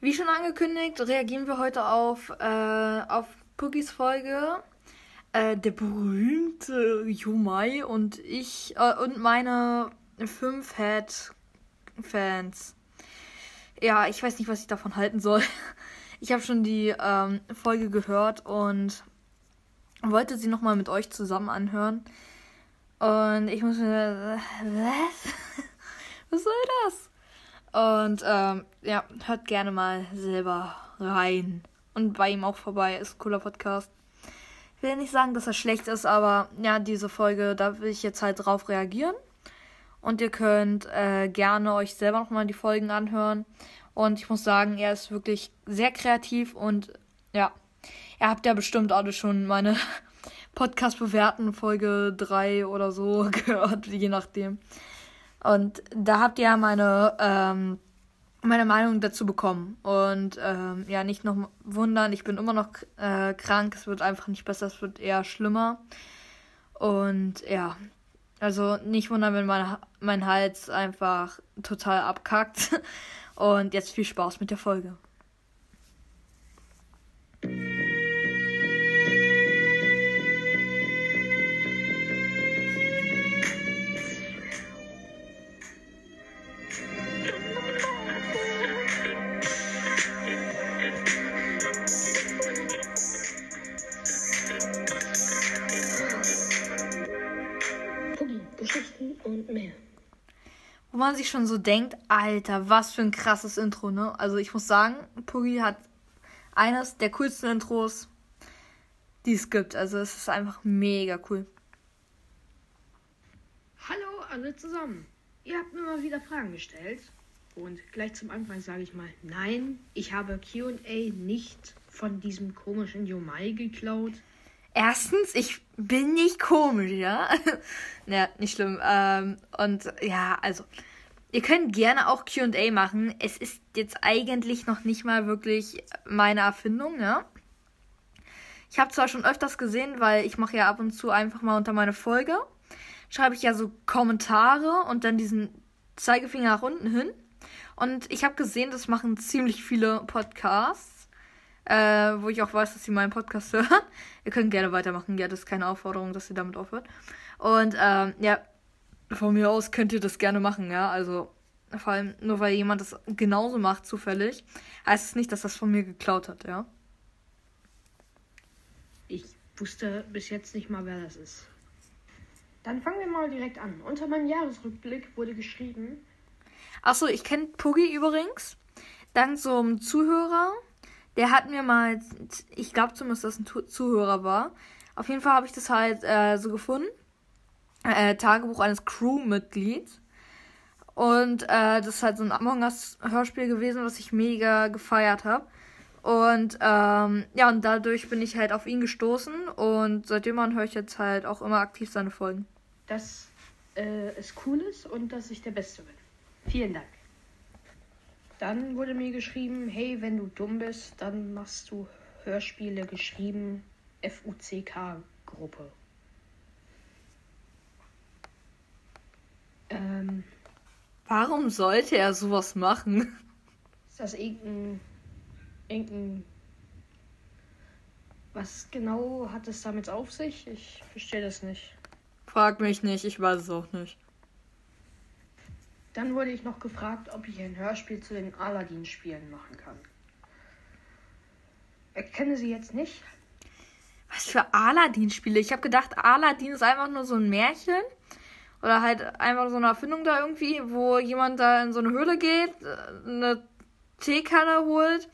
Wie schon angekündigt, reagieren wir heute auf, äh, auf Puggies Folge. Äh, der berühmte Yumai und ich äh, und meine fünf Head-Fans. Ja, ich weiß nicht, was ich davon halten soll. Ich habe schon die ähm, Folge gehört und wollte sie nochmal mit euch zusammen anhören. Und ich muss mir. Was? Was soll das? Und ähm, ja, hört gerne mal selber rein. Und bei ihm auch vorbei. Ist ein cooler Podcast. Ich will nicht sagen, dass er schlecht ist, aber ja, diese Folge, da will ich jetzt halt drauf reagieren. Und ihr könnt äh, gerne euch selber nochmal die Folgen anhören. Und ich muss sagen, er ist wirklich sehr kreativ und ja, ihr habt ja bestimmt alle schon meine Podcast bewerten, Folge 3 oder so gehört, je nachdem. Und da habt ihr ja meine, ähm, meine Meinung dazu bekommen. Und ähm, ja, nicht noch wundern, ich bin immer noch äh, krank. Es wird einfach nicht besser, es wird eher schlimmer. Und ja, also nicht wundern, wenn mein, mein Hals einfach total abkackt. Und jetzt viel Spaß mit der Folge. Man sich schon so denkt, Alter, was für ein krasses Intro, ne? Also ich muss sagen, Puggy hat eines der coolsten Intros, die es gibt. Also es ist einfach mega cool. Hallo alle zusammen. Ihr habt mir mal wieder Fragen gestellt. Und gleich zum Anfang sage ich mal, nein, ich habe QA nicht von diesem komischen Yomai geklaut. Erstens, ich bin nicht komisch, ja. naja, nicht schlimm. Ähm, und ja, also, ihr könnt gerne auch QA machen. Es ist jetzt eigentlich noch nicht mal wirklich meine Erfindung, ja. Ich habe zwar schon öfters gesehen, weil ich mache ja ab und zu einfach mal unter meine Folge, schreibe ich ja so Kommentare und dann diesen Zeigefinger nach unten hin. Und ich habe gesehen, das machen ziemlich viele Podcasts äh, wo ich auch weiß, dass sie meinen Podcast hören. ihr könnt gerne weitermachen, ja, das ist keine Aufforderung, dass ihr damit aufhört. Und ähm, ja, von mir aus könnt ihr das gerne machen, ja, also vor allem nur weil jemand das genauso macht, zufällig, heißt es nicht, dass das von mir geklaut hat, ja. Ich wusste bis jetzt nicht mal, wer das ist. Dann fangen wir mal direkt an. Unter meinem Jahresrückblick wurde geschrieben. Achso, ich kenne Puggy übrigens. Dank so einem Zuhörer, der hat mir mal, ich glaube zumindest, dass ein Zuhörer war. Auf jeden Fall habe ich das halt äh, so gefunden. Äh, Tagebuch eines Crewmitglieds. Und äh, das ist halt so ein Among Us Hörspiel gewesen, was ich mega gefeiert habe. Und ähm, ja, und dadurch bin ich halt auf ihn gestoßen und seitdem höre ich jetzt halt auch immer aktiv seine Folgen. Dass äh, es cool ist und dass ich der Beste bin. Vielen Dank. Dann wurde mir geschrieben, hey, wenn du dumm bist, dann machst du Hörspiele geschrieben FUCK-Gruppe. Ähm, Warum sollte er sowas machen? Ist das irgendein, irgendein. Was genau hat es damit auf sich? Ich verstehe das nicht. Frag mich nicht, ich weiß es auch nicht. Dann wurde ich noch gefragt, ob ich ein Hörspiel zu den Aladdin-Spielen machen kann. Ich kenne sie jetzt nicht. Was für Aladdin-Spiele? Ich habe gedacht, Aladdin ist einfach nur so ein Märchen. Oder halt einfach so eine Erfindung da irgendwie, wo jemand da in so eine Höhle geht, eine Teekanne holt,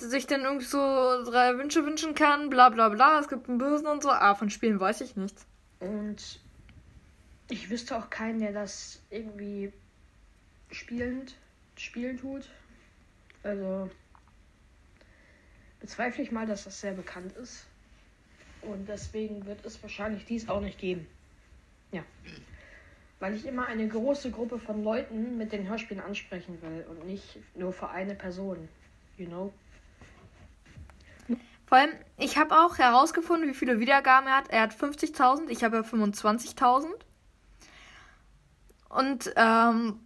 sich dann irgendwie so drei Wünsche wünschen kann, bla bla bla. Es gibt einen Bösen und so. Ah, von Spielen weiß ich nichts. Und ich wüsste auch keinen, der das irgendwie spielend spielen tut. Also bezweifle ich mal, dass das sehr bekannt ist. Und deswegen wird es wahrscheinlich dies auch nicht geben. Ja. Weil ich immer eine große Gruppe von Leuten mit den Hörspielen ansprechen will und nicht nur für eine Person. You know? Vor allem, ich habe auch herausgefunden, wie viele Wiedergaben er hat. Er hat 50.000, ich habe ja 25.000. Und ähm,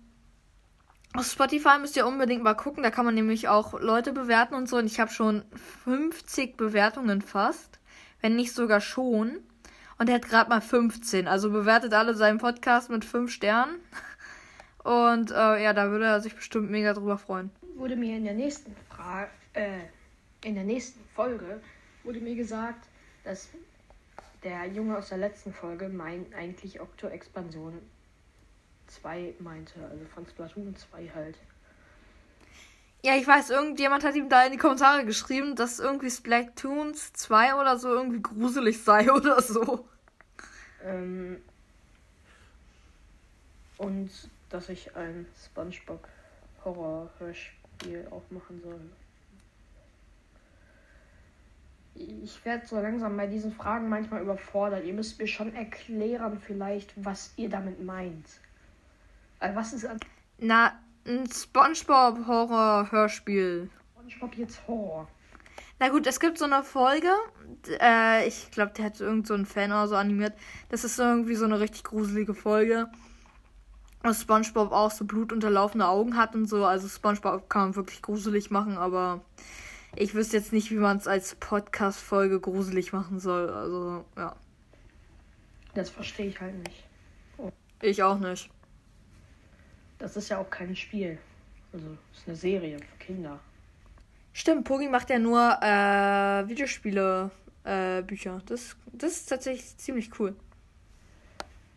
auf Spotify müsst ihr unbedingt mal gucken. Da kann man nämlich auch Leute bewerten und so. Und ich habe schon 50 Bewertungen fast. Wenn nicht sogar schon. Und er hat gerade mal 15. Also bewertet alle seinen Podcast mit 5 Sternen. Und äh, ja, da würde er sich bestimmt mega drüber freuen. Wurde mir in der nächsten Frage, äh, in der nächsten Folge wurde mir gesagt, dass der Junge aus der letzten Folge mein eigentlich Okto-Expansion 2 meinte, also von Splatoon 2 halt. Ja, ich weiß, irgendjemand hat ihm da in die Kommentare geschrieben, dass irgendwie Splatoons 2 oder so irgendwie gruselig sei oder so. Ähm, und dass ich ein SpongeBob Horror-Hörspiel aufmachen soll. Ich werde so langsam bei diesen Fragen manchmal überfordert. Ihr müsst mir schon erklären, vielleicht, was ihr damit meint. Also was ist an. Na, ein SpongeBob Horror-Hörspiel. SpongeBob jetzt Horror. Na gut, es gibt so eine Folge. Äh, ich glaube, der hat irgend so einen Fan oder so animiert. Das ist irgendwie so eine richtig gruselige Folge. Und SpongeBob auch so blutunterlaufene Augen hat und so. Also SpongeBob kann man wirklich gruselig machen, aber ich wüsste jetzt nicht, wie man es als Podcast-Folge gruselig machen soll. Also, ja. Das verstehe ich halt nicht. Oh. Ich auch nicht. Das ist ja auch kein Spiel. Also, es ist eine Serie für Kinder. Stimmt, Pogi macht ja nur äh, Videospiele, äh, Bücher. Das, das ist tatsächlich ziemlich cool.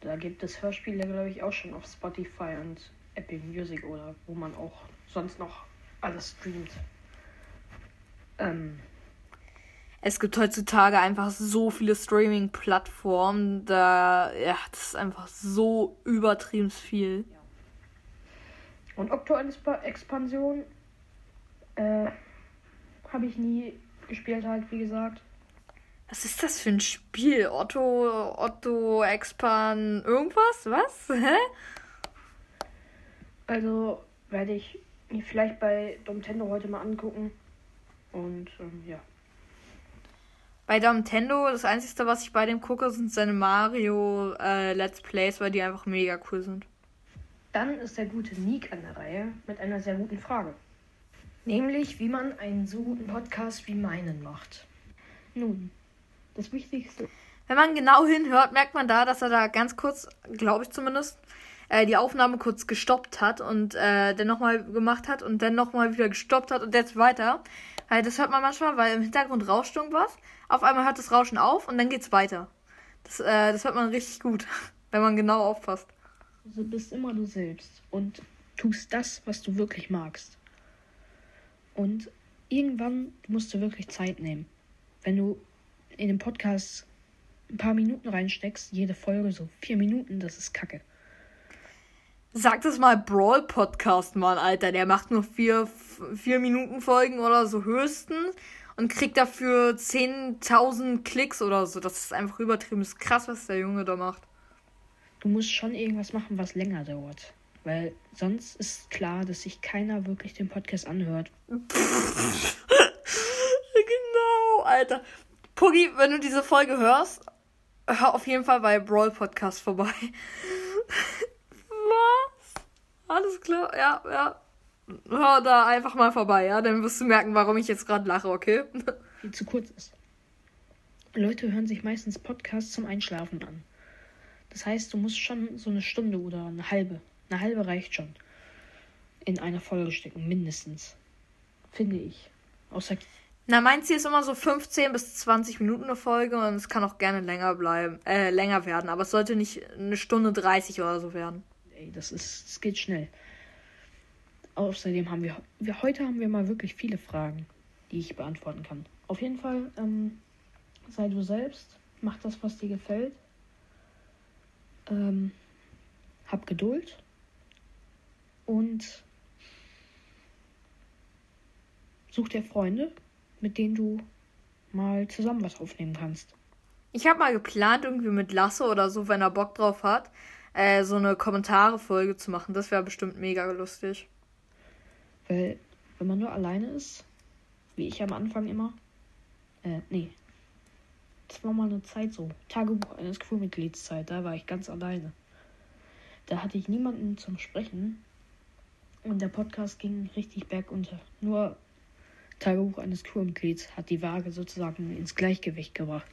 Da gibt es Hörspiele, glaube ich, auch schon auf Spotify und Apple Music oder wo man auch sonst noch alles streamt. Ähm, es gibt heutzutage einfach so viele Streaming-Plattformen, da, ja, das ist einfach so übertrieben viel. Ja. Und Octo-Expansion äh, habe ich nie gespielt, halt, wie gesagt. Was ist das für ein Spiel? Otto, Otto, Expan, irgendwas? Was? Hä? Also werde ich mir vielleicht bei Nintendo heute mal angucken. Und ähm, ja. Bei Nintendo, das Einzige, was ich bei dem gucke, sind seine Mario äh, Let's Plays, weil die einfach mega cool sind. Dann ist der gute Nick an der Reihe mit einer sehr guten Frage. Nämlich, wie man einen so guten Podcast wie meinen macht. Nun, das Wichtigste. Wenn man genau hinhört, merkt man da, dass er da ganz kurz, glaube ich zumindest, äh, die Aufnahme kurz gestoppt hat und äh, dann nochmal gemacht hat und dann nochmal wieder gestoppt hat und jetzt weiter. Weil das hört man manchmal, weil im Hintergrund rauscht irgendwas. Auf einmal hört das Rauschen auf und dann geht's weiter. Das, äh, das hört man richtig gut, wenn man genau aufpasst. Du bist immer du selbst und tust das, was du wirklich magst. Und irgendwann musst du wirklich Zeit nehmen. Wenn du in den Podcast ein paar Minuten reinsteckst, jede Folge so vier Minuten, das ist Kacke. Sag das mal Brawl Podcast, Mann, Alter. Der macht nur vier, vier Minuten Folgen oder so höchstens und kriegt dafür 10.000 Klicks oder so. Das ist einfach übertrieben. Das ist krass, was der Junge da macht. Du musst schon irgendwas machen, was länger dauert. Weil sonst ist klar, dass sich keiner wirklich den Podcast anhört. genau, Alter. Puggy, wenn du diese Folge hörst, hör auf jeden Fall bei Brawl Podcast vorbei. Was? Alles klar, ja, ja. Hör da einfach mal vorbei, ja. Dann wirst du merken, warum ich jetzt gerade lache, okay? Viel zu kurz ist. Leute hören sich meistens Podcasts zum Einschlafen an. Das heißt, du musst schon so eine Stunde oder eine halbe, eine halbe reicht schon, in eine Folge stecken, mindestens. Finde ich. Außer. Na, mein Ziel ist immer so 15 bis 20 Minuten eine Folge und es kann auch gerne länger bleiben, äh, länger werden, aber es sollte nicht eine Stunde 30 oder so werden. Ey, das ist, es geht schnell. Außerdem haben wir, wir, heute haben wir mal wirklich viele Fragen, die ich beantworten kann. Auf jeden Fall, ähm, sei du selbst, mach das, was dir gefällt. Ähm, hab Geduld und such dir Freunde, mit denen du mal zusammen was aufnehmen kannst. Ich habe mal geplant, irgendwie mit Lasse oder so, wenn er Bock drauf hat, äh, so eine Kommentare-Folge zu machen. Das wäre bestimmt mega lustig. Weil, wenn man nur alleine ist, wie ich am Anfang immer, Äh, nee. Das war mal eine Zeit so. Tagebuch eines Crewmitgliedszeit. Da war ich ganz alleine. Da hatte ich niemanden zum Sprechen. Und der Podcast ging richtig bergunter. Nur Tagebuch eines Crewmitglieds hat die Waage sozusagen ins Gleichgewicht gebracht.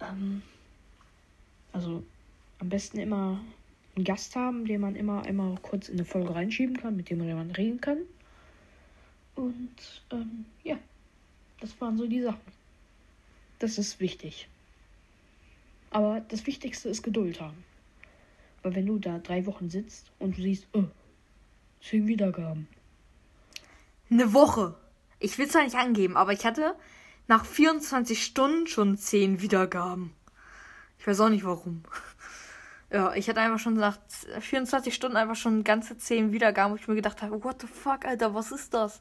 Ähm, also am besten immer einen Gast haben, den man immer einmal kurz in eine Folge reinschieben kann, mit dem man reden kann. Und ähm, ja, das waren so die Sachen. Das ist wichtig. Aber das Wichtigste ist Geduld haben. Weil wenn du da drei Wochen sitzt und du siehst, oh, zehn Wiedergaben. Eine Woche. Ich will es ja nicht angeben, aber ich hatte nach 24 Stunden schon zehn Wiedergaben. Ich weiß auch nicht warum. Ja, ich hatte einfach schon nach 24 Stunden einfach schon ganze 10 Wiedergaben, wo ich mir gedacht habe, what the fuck, Alter, was ist das?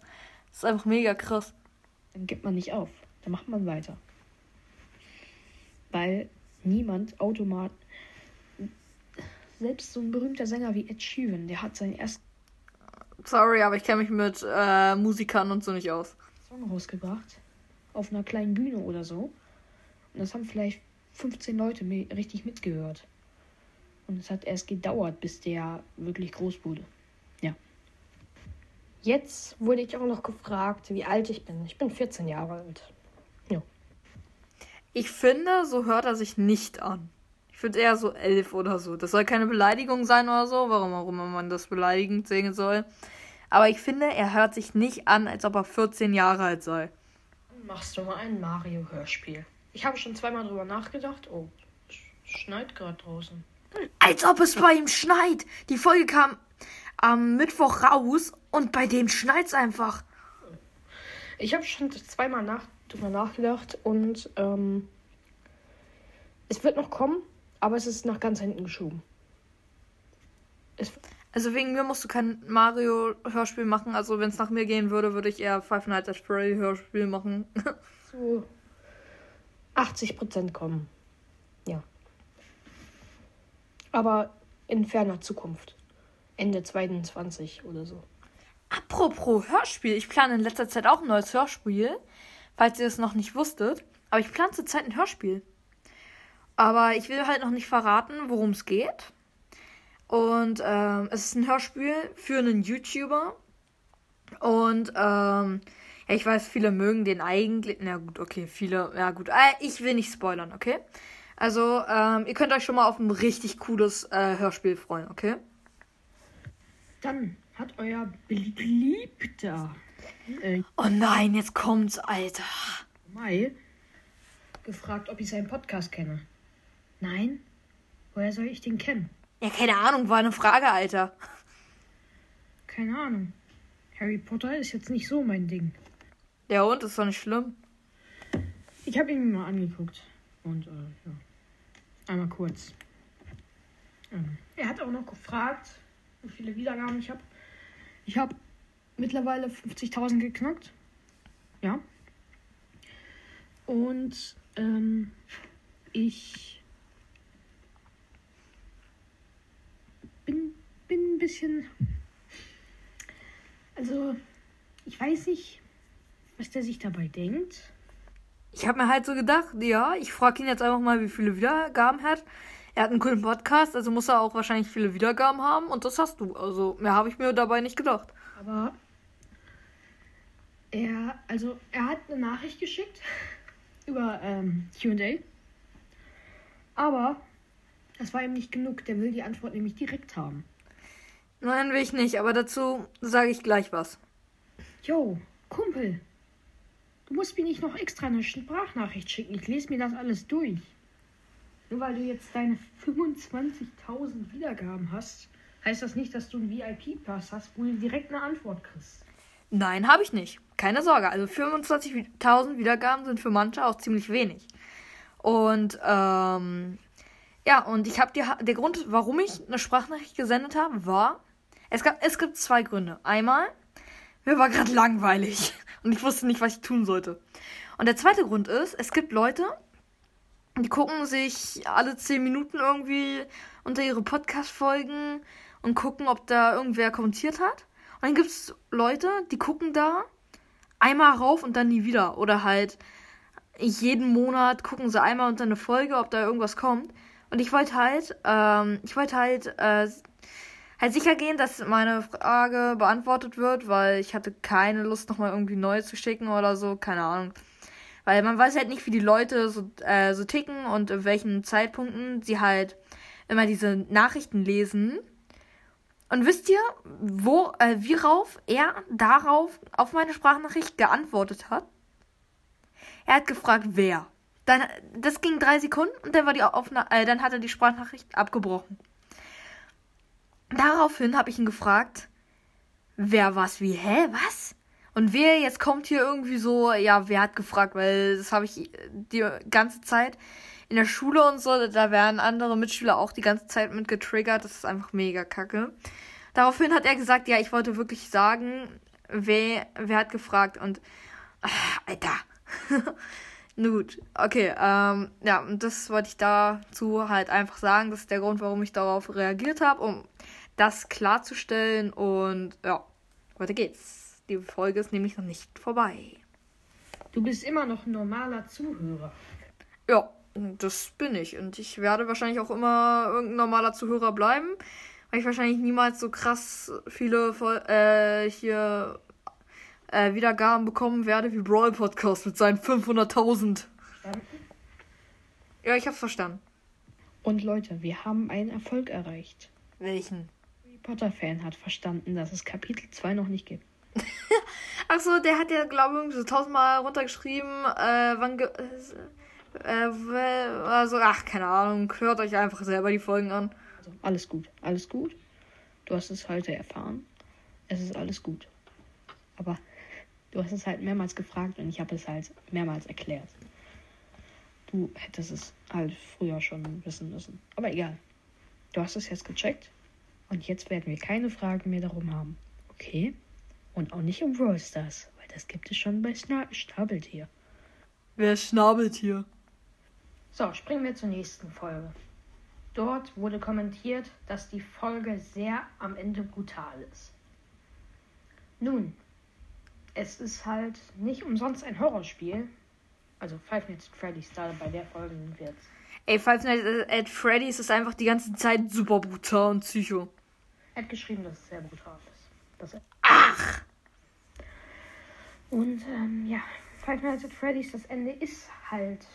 Das ist einfach mega krass. Dann gibt man nicht auf. Dann macht man weiter. Weil niemand automat. Selbst so ein berühmter Sänger wie Ed Sheeran, der hat seinen ersten. Sorry, aber ich kenne mich mit äh, Musikern und so nicht aus. Song rausgebracht. Auf einer kleinen Bühne oder so. Und das haben vielleicht 15 Leute richtig mitgehört. Und es hat erst gedauert, bis der wirklich groß wurde. Ja. Jetzt wurde ich auch noch gefragt, wie alt ich bin. Ich bin 14 Jahre alt. Ich finde, so hört er sich nicht an. Ich finde eher so elf oder so. Das soll keine Beleidigung sein oder so, warum auch immer man das beleidigend sehen soll. Aber ich finde, er hört sich nicht an, als ob er 14 Jahre alt sei. Machst du mal ein Mario-Hörspiel? Ich habe schon zweimal drüber nachgedacht. Oh, schneit gerade draußen. Als ob es bei ihm schneit. Die Folge kam am Mittwoch raus und bei dem schneit's einfach. Ich habe schon zweimal nach, drüber nachgedacht und ähm, es wird noch kommen, aber es ist nach ganz hinten geschoben. Es also wegen mir musst du kein Mario-Hörspiel machen. Also wenn es nach mir gehen würde, würde ich eher Five Nights at Freddy-Hörspiel machen. Zu 80% kommen. Ja. Aber in ferner Zukunft. Ende 22 oder so. Apropos Hörspiel, ich plane in letzter Zeit auch ein neues Hörspiel, falls ihr es noch nicht wusstet. Aber ich plane zurzeit ein Hörspiel. Aber ich will halt noch nicht verraten, worum es geht. Und ähm, es ist ein Hörspiel für einen YouTuber. Und ähm, ja, ich weiß, viele mögen den eigentlich. Na gut, okay, viele. Ja gut, äh, ich will nicht spoilern, okay? Also, ähm, ihr könnt euch schon mal auf ein richtig cooles äh, Hörspiel freuen, okay? Dann hat euer Beliebter. Äh, oh nein, jetzt kommt's, Alter. Mai gefragt, ob ich seinen Podcast kenne. Nein? Woher soll ich den kennen? Ja, keine Ahnung, war eine Frage, Alter. Keine Ahnung. Harry Potter ist jetzt nicht so mein Ding. Ja, und? Ist doch nicht schlimm. Ich habe ihn mir mal angeguckt. Und, äh, ja. Einmal kurz. Ähm, er hat auch noch gefragt, wie viele Wiedergaben ich habe. Ich habe mittlerweile 50.000 geknackt. Ja. Und ähm, ich bin, bin ein bisschen. Also, ich weiß nicht, was der sich dabei denkt ich habe mir halt so gedacht, ja, ich frage ihn jetzt einfach mal, wie viele Wiedergaben er hat. Er hat einen coolen Podcast, also muss er auch wahrscheinlich viele Wiedergaben haben und das hast du. Also mehr habe ich mir dabei nicht gedacht. Aber er, also er hat eine Nachricht geschickt über ähm, QA. Aber das war ihm nicht genug. Der will die Antwort nämlich direkt haben. Nein, will ich nicht, aber dazu sage ich gleich was. Jo, Kumpel, Du musst mir nicht noch extra eine Sprachnachricht schicken. Ich lese mir das alles durch. Nur weil du jetzt deine 25.000 Wiedergaben hast, heißt das nicht, dass du einen VIP-Pass hast, wo du direkt eine Antwort kriegst. Nein, habe ich nicht. Keine Sorge. Also 25.000 Wiedergaben sind für manche auch ziemlich wenig. Und ähm, ja, und ich habe dir der Grund, warum ich eine Sprachnachricht gesendet habe, war es gab es gibt zwei Gründe. Einmal mir war gerade langweilig. Und ich wusste nicht, was ich tun sollte. Und der zweite Grund ist, es gibt Leute, die gucken sich alle 10 Minuten irgendwie unter ihre Podcast-Folgen und gucken, ob da irgendwer kommentiert hat. Und dann gibt es Leute, die gucken da einmal rauf und dann nie wieder. Oder halt jeden Monat gucken sie einmal unter eine Folge, ob da irgendwas kommt. Und ich wollte halt, ähm, ich wollte halt, äh, halt sicher gehen, dass meine Frage beantwortet wird, weil ich hatte keine Lust, nochmal irgendwie neu zu schicken oder so, keine Ahnung. Weil man weiß halt nicht, wie die Leute so, äh, so ticken und in welchen Zeitpunkten sie halt immer diese Nachrichten lesen. Und wisst ihr, wo, äh, wie rauf er darauf auf meine Sprachnachricht geantwortet hat? Er hat gefragt, wer. Dann, das ging drei Sekunden und dann war die Aufna äh, dann hat er die Sprachnachricht abgebrochen. Daraufhin habe ich ihn gefragt, wer was wie, hä, was? Und wer jetzt kommt hier irgendwie so, ja, wer hat gefragt, weil das habe ich die ganze Zeit in der Schule und so, da werden andere Mitschüler auch die ganze Zeit mit getriggert. Das ist einfach mega kacke. Daraufhin hat er gesagt, ja, ich wollte wirklich sagen, wer, wer hat gefragt und, ach, Alter. Gut, okay, ähm, ja, und das wollte ich dazu halt einfach sagen. Das ist der Grund, warum ich darauf reagiert habe, um das klarzustellen. Und ja, weiter geht's. Die Folge ist nämlich noch nicht vorbei. Du bist immer noch ein normaler Zuhörer. Ja, das bin ich. Und ich werde wahrscheinlich auch immer irgendein normaler Zuhörer bleiben, weil ich wahrscheinlich niemals so krass viele äh, hier äh, Wiedergaben bekommen werde wie Brawl Podcast mit seinen 500.000. Ja, ich hab's verstanden. Und Leute, wir haben einen Erfolg erreicht. Welchen? Harry Potter Fan hat verstanden, dass es Kapitel 2 noch nicht gibt. Achso, der hat ja, glaube ich, so tausendmal runtergeschrieben, äh, wann. Ge äh, also, ach, keine Ahnung. Hört euch einfach selber die Folgen an. Also, alles gut, alles gut. Du hast es heute erfahren. Es ist alles gut. Aber du hast es halt mehrmals gefragt und ich habe es halt mehrmals erklärt. Du hättest es halt früher schon wissen müssen. Aber egal. Du hast es jetzt gecheckt und jetzt werden wir keine Fragen mehr darum haben. Okay? Und auch nicht um Brawl Stars, weil das gibt es schon bei Schna Schnabeltier. Wer schnabelt hier? So, springen wir zur nächsten Folge. Dort wurde kommentiert, dass die Folge sehr am Ende brutal ist. Nun, es ist halt nicht umsonst ein Horrorspiel. Also Five Nights at Freddy's, da bei der Folge sind wir jetzt. Ey, Five Nights at Freddy's ist einfach die ganze Zeit super brutal und psycho. Er hat geschrieben, dass es sehr brutal ist. Dass Ach! Und ähm, ja, Five Nights at Freddy's, das Ende ist halt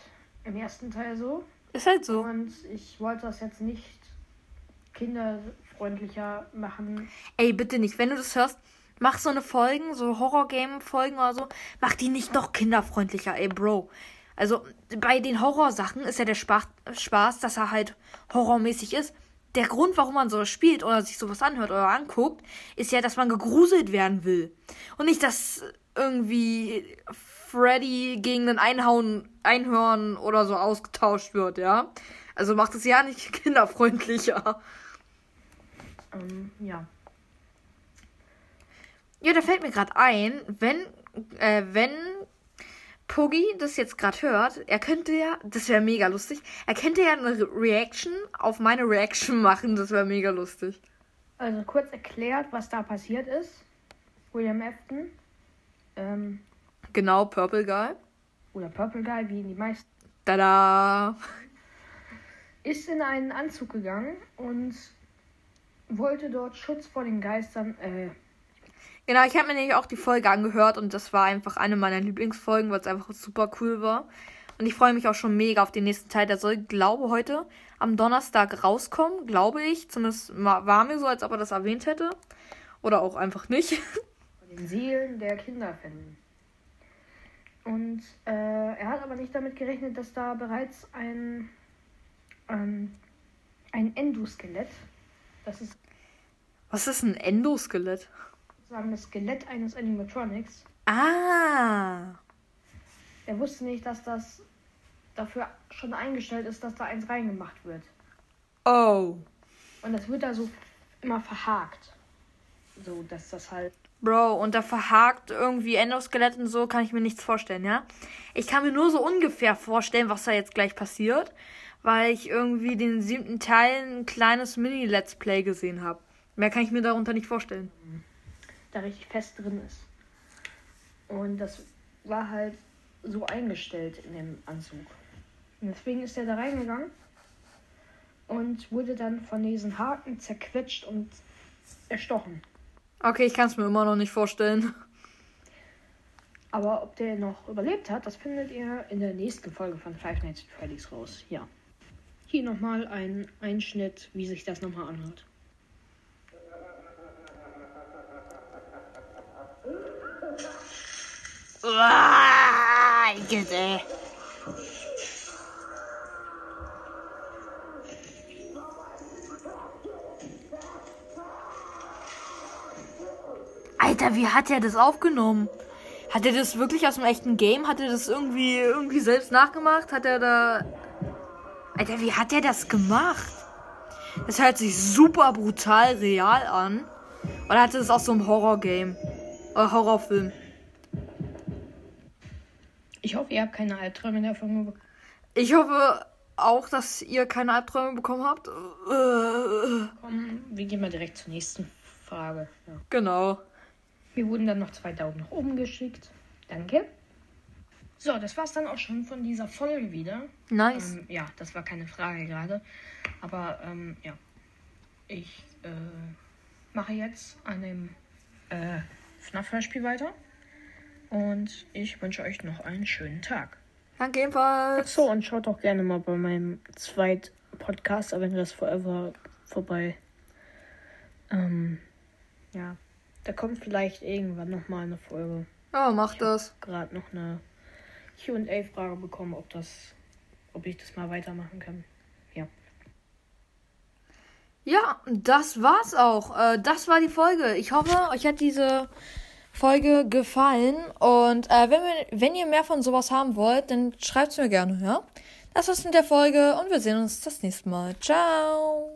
im ersten Teil so. Ist halt so. Und ich wollte das jetzt nicht kinderfreundlicher machen. Ey, bitte nicht. Wenn du das hörst, mach so eine Folgen, so Horror-Game-Folgen oder so, mach die nicht noch kinderfreundlicher, ey, Bro. Also, bei den Horrorsachen ist ja der Spaß, Spaß, dass er halt horrormäßig ist. Der Grund, warum man sowas spielt oder sich sowas anhört oder anguckt, ist ja, dass man gegruselt werden will. Und nicht, dass irgendwie Freddy gegen einen Einhauen, Einhorn oder so ausgetauscht wird, ja. Also macht es ja nicht kinderfreundlicher. Ähm, ja. Ja, da fällt mir gerade ein, wenn, äh, wenn Poggy das jetzt gerade hört, er könnte ja, das wäre mega lustig, er könnte ja eine Reaction auf meine Reaction machen, das wäre mega lustig. Also kurz erklärt, was da passiert ist. William Afton. Ähm, genau, Purple Guy. Oder Purple Guy, wie in die meisten. Tada! Ist in einen Anzug gegangen und wollte dort Schutz vor den Geistern, äh, Genau, ich habe mir nämlich auch die Folge angehört und das war einfach eine meiner Lieblingsfolgen, weil es einfach super cool war. Und ich freue mich auch schon mega auf den nächsten Teil. Der soll, glaube heute am Donnerstag rauskommen, glaube ich. Zumindest war mir so, als ob er das erwähnt hätte. Oder auch einfach nicht. Von den Seelen der Kinder finden. Und äh, er hat aber nicht damit gerechnet, dass da bereits ein, ähm, ein Endoskelett, das ist. Was ist ein Endoskelett? sagen, das Skelett eines Animatronics. Ah. Er wusste nicht, dass das dafür schon eingestellt ist, dass da eins reingemacht wird. Oh. Und das wird da so immer verhakt. So, dass das halt. Bro, und da verhakt irgendwie Endoskelett und so kann ich mir nichts vorstellen, ja? Ich kann mir nur so ungefähr vorstellen, was da jetzt gleich passiert, weil ich irgendwie den siebten Teil ein kleines Mini-Let's Play gesehen habe. Mehr kann ich mir darunter nicht vorstellen. da richtig fest drin ist. Und das war halt so eingestellt in dem Anzug. Und deswegen ist er da reingegangen und wurde dann von diesen Haken zerquetscht und erstochen. Okay, ich kann es mir immer noch nicht vorstellen. Aber ob der noch überlebt hat, das findet ihr in der nächsten Folge von Five Nights at Freddy's raus. Ja. Hier nochmal ein Einschnitt, wie sich das nochmal anhört. Uah, Alter, wie hat er das aufgenommen? Hat er das wirklich aus dem echten Game? Hat er das irgendwie, irgendwie selbst nachgemacht? Hat er da. Alter, wie hat er das gemacht? Das hört sich super brutal real an. Oder hatte das aus so einem Horror-Game? Oder Horrorfilm? Ich hoffe, ihr habt keine Albträume davon bekommen. Ich hoffe auch, dass ihr keine Albträume bekommen habt. Komm, wir gehen mal direkt zur nächsten Frage. Ja. Genau. Mir wurden dann noch zwei Daumen nach oben geschickt. Danke. So, das war's dann auch schon von dieser Folge wieder. Nice. Ähm, ja, das war keine Frage gerade. Aber ähm, ja. Ich äh, mache jetzt an dem äh, FNAF-Hörspiel weiter. Und ich wünsche euch noch einen schönen Tag. Danke ebenfalls. Achso, und schaut auch gerne mal bei meinem zweiten Podcast Avengers Forever vorbei. Ähm, ja. Da kommt vielleicht irgendwann nochmal eine Folge. Ja, mach das. Gerade noch eine QA-Frage bekommen, ob das, ob ich das mal weitermachen kann. Ja. Ja, das war's auch. Äh, das war die Folge. Ich hoffe, euch hat diese Folge gefallen. Und äh, wenn, wir, wenn ihr mehr von sowas haben wollt, dann schreibt's mir gerne, ja? Das war's mit der Folge und wir sehen uns das nächste Mal. Ciao!